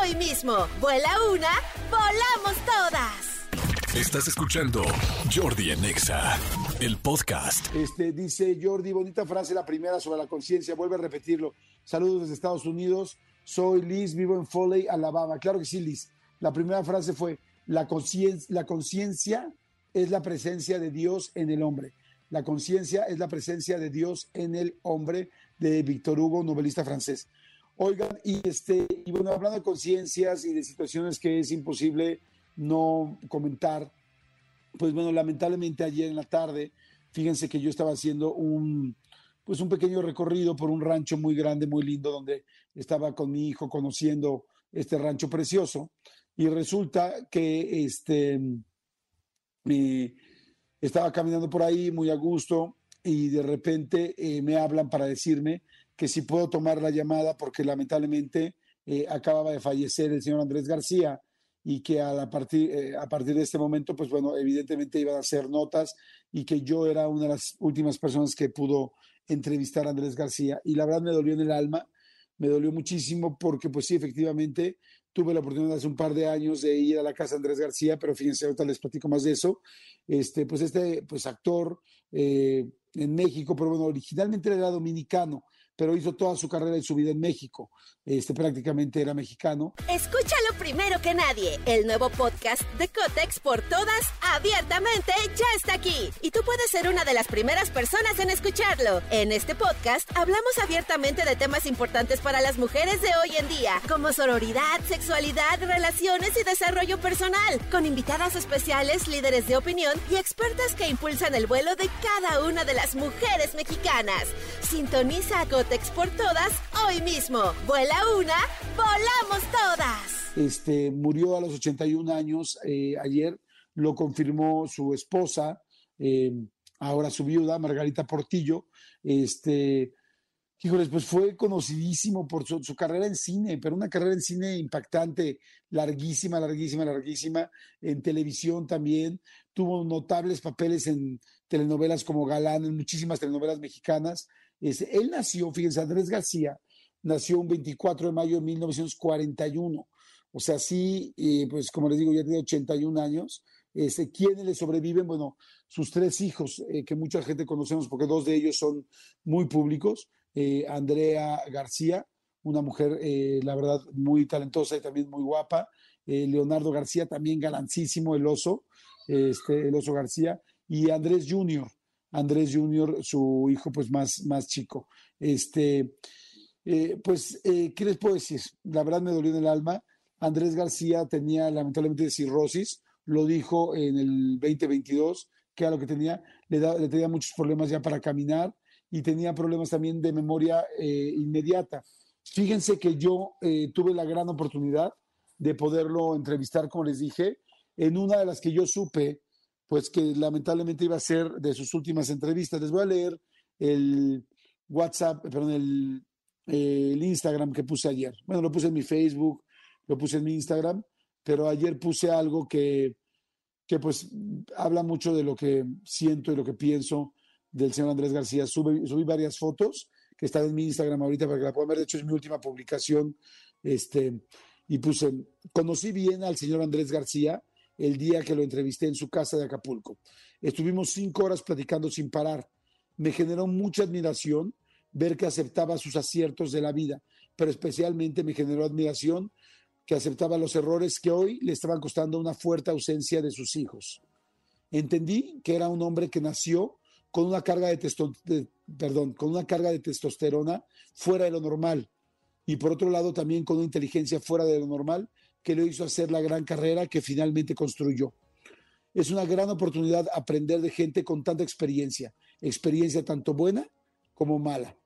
hoy mismo. Vuela una, volamos todas. Estás escuchando Jordi Anexa, el podcast. Este, dice Jordi, bonita frase, la primera sobre la conciencia, vuelve a repetirlo. Saludos desde Estados Unidos, soy Liz, vivo en Foley, Alabama. Claro que sí, Liz. La primera frase fue, la conciencia es la presencia de Dios en el hombre. La conciencia es la presencia de Dios en el hombre de Víctor Hugo, novelista francés. Oigan, y, este, y bueno, hablando de conciencias y de situaciones que es imposible no comentar. Pues bueno, lamentablemente ayer en la tarde, fíjense que yo estaba haciendo un, pues un pequeño recorrido por un rancho muy grande, muy lindo, donde estaba con mi hijo conociendo este rancho precioso. Y resulta que este, estaba caminando por ahí muy a gusto y de repente eh, me hablan para decirme que si puedo tomar la llamada porque lamentablemente eh, acababa de fallecer el señor Andrés García, y que a, partir, eh, a partir de este momento, pues bueno, evidentemente iban a hacer notas y que yo era una de las últimas personas que pudo entrevistar a Andrés García. Y la verdad me dolió en el alma, me dolió muchísimo porque pues sí, efectivamente, tuve la oportunidad hace un par de años de ir a la casa de Andrés García, pero fíjense, ahorita les platico más de eso. Este, pues este pues actor eh, en México, pero bueno, originalmente era dominicano, pero hizo toda su carrera y su vida en México. Este prácticamente era mexicano. Escúchalo primero que nadie. El nuevo podcast de Cotex por todas, abiertamente, ya está aquí. Y tú puedes ser una de las primeras personas en escucharlo. En este podcast hablamos abiertamente de temas importantes para las mujeres de hoy en día, como sororidad, sexualidad, relaciones y desarrollo personal, con invitadas especiales, líderes de opinión y expertas que impulsan el vuelo de cada una de las mujeres mexicanas. Sintoniza a por todas hoy mismo. Vuela una, volamos todas. Este murió a los 81 años eh, ayer, lo confirmó su esposa, eh, ahora su viuda, Margarita Portillo. Este, híjoles, pues fue conocidísimo por su, su, carrera en cine, pero una carrera en cine impactante, larguísima, larguísima, larguísima, en televisión también. Tuvo notables papeles en telenovelas como Galán, en muchísimas telenovelas mexicanas. Este, él nació, fíjense, Andrés García nació un 24 de mayo de 1941. O sea, sí, pues como les digo, ya tiene 81 años. Este, ¿Quiénes le sobreviven? Bueno, sus tres hijos, eh, que mucha gente conocemos porque dos de ellos son muy públicos. Eh, Andrea García, una mujer, eh, la verdad, muy talentosa y también muy guapa. Leonardo García, también galancísimo, el oso, este, el oso García. Y Andrés Junior, Andrés Junior, su hijo pues más, más chico. Este, eh, pues, eh, ¿qué les puedo decir? La verdad me dolió en el alma. Andrés García tenía lamentablemente cirrosis, lo dijo en el 2022, que era lo que tenía, le, le tenía muchos problemas ya para caminar y tenía problemas también de memoria eh, inmediata. Fíjense que yo tuve la gran oportunidad de poderlo entrevistar, como les dije, en una de las que yo supe, pues que lamentablemente iba a ser de sus últimas entrevistas. Les voy a leer el WhatsApp, perdón, el, el Instagram que puse ayer. Bueno, lo puse en mi Facebook, lo puse en mi Instagram, pero ayer puse algo que, que pues habla mucho de lo que siento y lo que pienso del señor Andrés García. Subí, subí varias fotos que están en mi Instagram ahorita para que la puedan ver. De hecho, es mi última publicación. Este, y puse, conocí bien al señor Andrés García el día que lo entrevisté en su casa de Acapulco. Estuvimos cinco horas platicando sin parar. Me generó mucha admiración ver que aceptaba sus aciertos de la vida, pero especialmente me generó admiración que aceptaba los errores que hoy le estaban costando una fuerte ausencia de sus hijos. Entendí que era un hombre que nació con una carga de, perdón, con una carga de testosterona fuera de lo normal y por otro lado también con una inteligencia fuera de lo normal que le hizo hacer la gran carrera que finalmente construyó. Es una gran oportunidad aprender de gente con tanta experiencia, experiencia tanto buena como mala.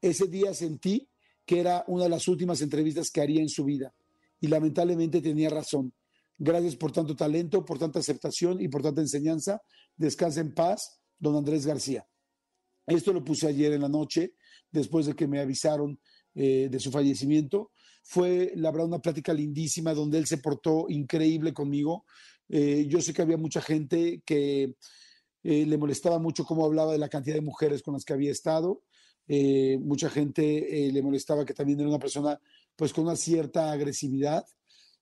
Ese día sentí que era una de las últimas entrevistas que haría en su vida y lamentablemente tenía razón. Gracias por tanto talento, por tanta aceptación y por tanta enseñanza. Descansa en paz, don Andrés García. Esto lo puse ayer en la noche, después de que me avisaron eh, de su fallecimiento. Fue, la una plática lindísima donde él se portó increíble conmigo. Eh, yo sé que había mucha gente que eh, le molestaba mucho cómo hablaba de la cantidad de mujeres con las que había estado. mucha gente le molestaba que también era una persona pues con una cierta agresividad.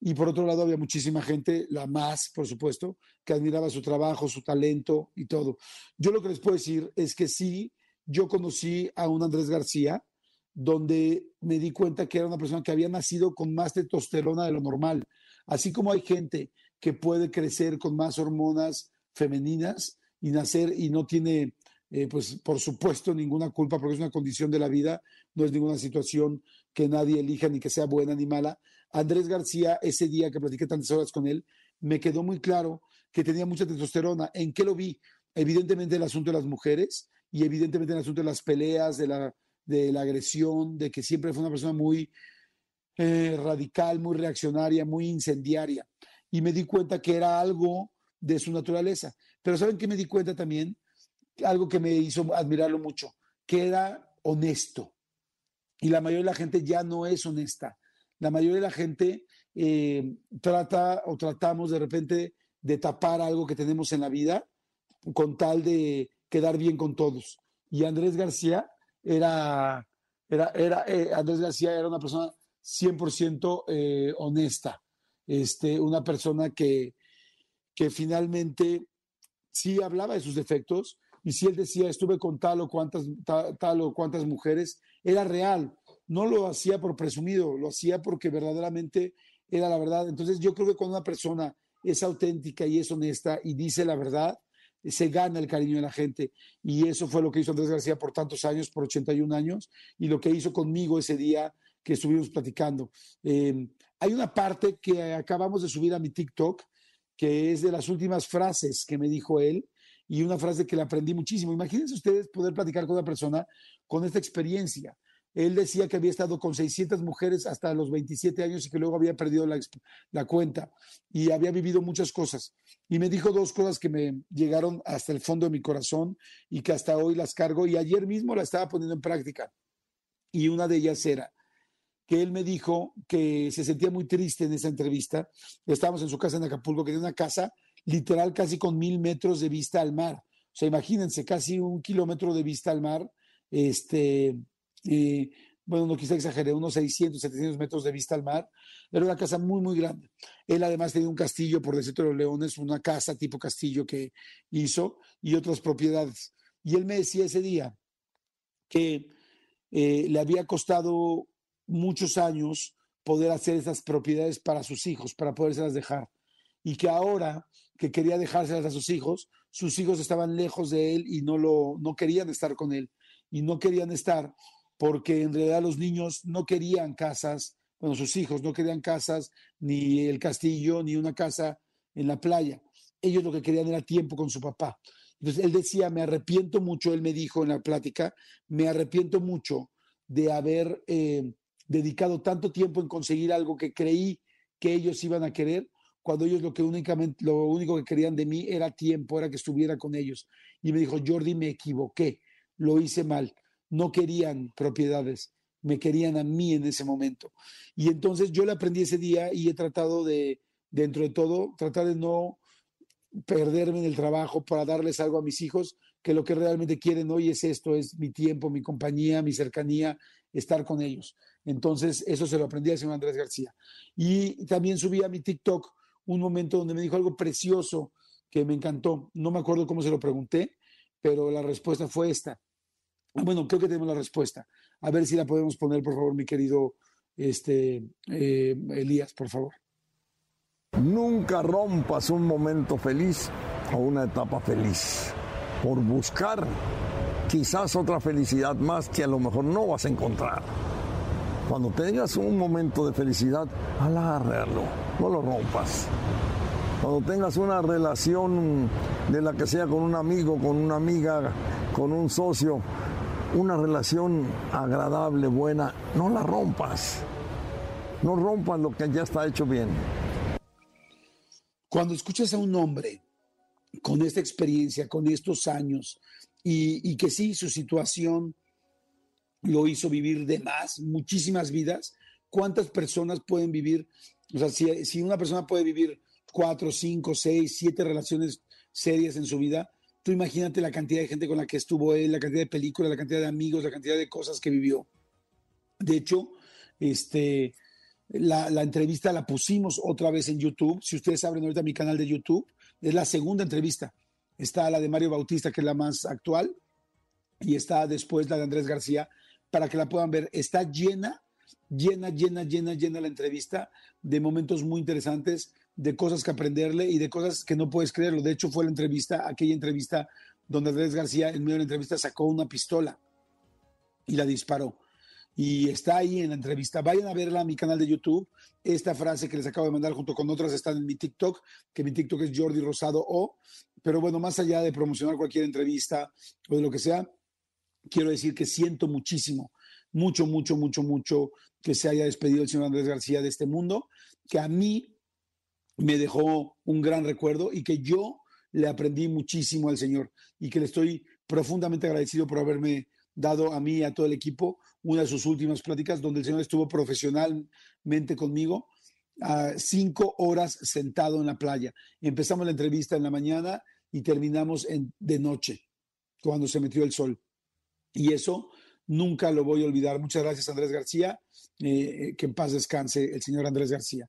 Y por otro lado había muchísima gente, la más, por supuesto, que admiraba su trabajo, su talento y todo. Yo lo que les puedo decir es que sí, yo conocí a un Andrés García, donde me di cuenta que era una persona que había nacido con más testosterona de lo normal. Así como hay gente que puede crecer con más hormonas femeninas y nacer y no tiene, eh, pues por supuesto, ninguna culpa porque es una condición de la vida, no es ninguna situación que nadie elija ni que sea buena ni mala. Andrés García, ese día que platiqué tantas horas con él, me quedó muy claro que tenía mucha testosterona. ¿En qué lo vi? Evidentemente el asunto de las mujeres y evidentemente el asunto de las peleas, de la, de la agresión, de que siempre fue una persona muy eh, radical, muy reaccionaria, muy incendiaria. Y me di cuenta que era algo de su naturaleza. Pero ¿saben qué me di cuenta también? Algo que me hizo admirarlo mucho, que era honesto y la mayoría de la gente ya no es honesta. La mayoría de la gente eh, trata o tratamos de repente de tapar algo que tenemos en la vida con tal de quedar bien con todos. Y Andrés García era, era, era eh, Andrés García era una persona 100% eh, honesta, este, una persona que, que finalmente sí hablaba de sus defectos, y si él decía estuve con tal o cuantas, tal, o cuantas mujeres, era real. No lo hacía por presumido, lo hacía porque verdaderamente era la verdad. Entonces yo creo que cuando una persona es auténtica y es honesta y dice la verdad, se gana el cariño de la gente. Y eso fue lo que hizo Andrés García por tantos años, por 81 años, y lo que hizo conmigo ese día que estuvimos platicando. Eh, hay una parte que acabamos de subir a mi TikTok, que es de las últimas frases que me dijo él, y una frase que le aprendí muchísimo. Imagínense ustedes poder platicar con una persona con esta experiencia. Él decía que había estado con 600 mujeres hasta los 27 años y que luego había perdido la, cuenta y había vivido muchas cosas. Y me dijo dos cosas que me llegaron hasta el fondo de mi corazón y que hasta hoy las cargo y ayer mismo la estaba poniendo en práctica. Y una de ellas era que él me dijo que se sentía muy triste en esa entrevista. Estábamos en su casa en Acapulco, que era una casa literal casi con mil metros de vista al mar. O sea, imagínense, casi un kilómetro de vista al mar. Este, bueno, no quise exagerar, unos 600, 700 metros de vista al mar. Era una casa muy, muy grande. Él además tenía un castillo por desierto de los Leones, una casa tipo castillo que hizo y otras propiedades. Y él me decía ese día que eh, le había costado muchos años poder hacer esas propiedades para sus hijos, para podérselas dejar. Y que ahora que quería dejárselas a sus hijos, sus hijos estaban lejos de él y no, lo, no querían estar con él. Y no querían estar porque en realidad los niños no querían casas, bueno, sus hijos no querían casas, ni el castillo, ni una casa en la playa. Ellos lo que querían era tiempo con su papá. Entonces él decía, me arrepiento mucho, él me dijo en la plática, me arrepiento mucho de haber eh, dedicado tanto tiempo en conseguir algo que creí que ellos iban a querer cuando ellos lo que únicamente, lo único que querían de mí era tiempo, era que estuviera con ellos. Y me dijo, Jordi, me equivoqué, lo hice mal. No querían propiedades, me querían a mí en ese momento. Y entonces yo le aprendí ese día y he tratado de, dentro de todo, tratar de no perderme en el trabajo para darles algo a mis hijos, que lo que realmente quieren hoy es esto, es mi tiempo, mi compañía, mi cercanía, estar con ellos. Entonces, eso se lo aprendí al señor Andrés García. Y también subí a mi TikTok un momento donde me dijo algo precioso que me encantó. No me acuerdo cómo se lo pregunté, pero la respuesta fue esta. Bueno, creo que tenemos la respuesta. A ver si la podemos poner, por favor, mi querido este, eh, Elías, por favor. Nunca rompas un momento feliz o una etapa feliz por buscar quizás otra felicidad más que a lo mejor no vas a encontrar. Cuando tengas un momento de felicidad, alárralo, no lo rompas. Cuando tengas una relación de la que sea con un amigo, con una amiga, con un socio, una relación agradable, buena, no la rompas. No rompas lo que ya está hecho bien. Cuando escuchas a un hombre con esta experiencia, con estos años, y, que sí, su situación lo hizo vivir de más, muchísimas vidas, ¿cuántas personas pueden vivir? O sea, si, si una persona puede vivir cuatro, cinco, seis, siete relaciones serias en su vida, tú imagínate la cantidad de gente con la que estuvo él, la cantidad de películas, la cantidad de amigos, la cantidad de cosas que vivió. De hecho, este, la, entrevista la pusimos otra vez en YouTube. Si ustedes abren ahorita mi canal de YouTube, es la segunda entrevista. Está la de Mario Bautista, que es la más actual, y está después la de Andrés García, para que la puedan ver. Está llena, llena, llena, llena, llena la entrevista de momentos muy interesantes, de cosas que aprenderle y de cosas que no puedes creerlo. De hecho, fue la entrevista, aquella entrevista donde Andrés García en medio de la entrevista sacó una pistola y la disparó y está ahí en la entrevista. Vayan a verla a mi canal de YouTube. Esta frase que les acabo de mandar junto con otras están en mi TikTok, que mi TikTok es Jordi Rosado O. Pero bueno, más allá de promocionar cualquier entrevista o de lo que sea, quiero decir que siento muchísimo, mucho, mucho, mucho, mucho que se haya despedido el señor Andrés García de este mundo, que a mí me dejó un gran recuerdo y que yo le aprendí muchísimo al señor y que le estoy profundamente agradecido por haberme dado a mí y a todo el equipo una de sus últimas pláticas donde el señor estuvo profesionalmente conmigo a cinco horas sentado en la playa. Empezamos la entrevista en la mañana y terminamos en, de noche, cuando se metió el sol. Y eso nunca lo voy a olvidar. Muchas gracias, Andrés García. Eh, que en paz descanse el señor Andrés García.